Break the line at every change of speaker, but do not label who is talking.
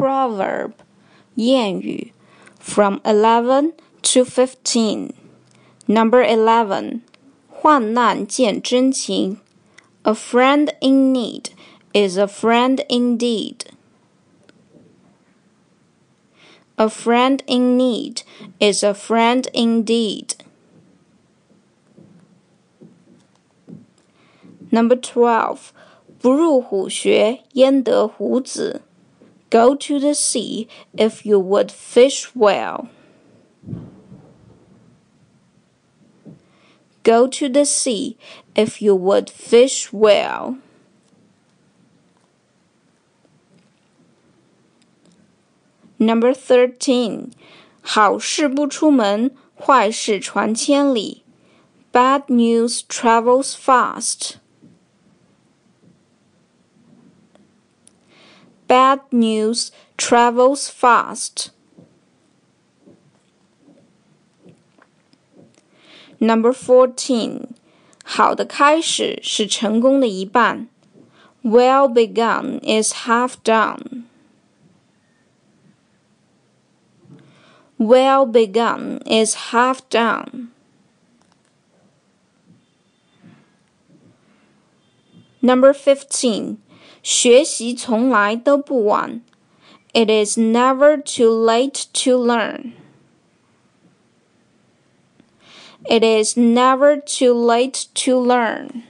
proverb 谚语 from 11 to 15. Number 11. 患难见真情 A friend in need is a friend indeed. A friend in need is a friend indeed. Number 12. 不入虎穴，焉得虎子 ？Go to the sea if you would fish well. Go to the sea if you would fish well. Number thirteen，好事不出门，坏事传千里。Bad news travels fast. Bad news travels fast. Number fourteen，好的开始是成功的一半。Well begun is half done. Well begun is half done. Number fifteen， 学习从来都不晚。It is never too late to learn. It is never too late to learn.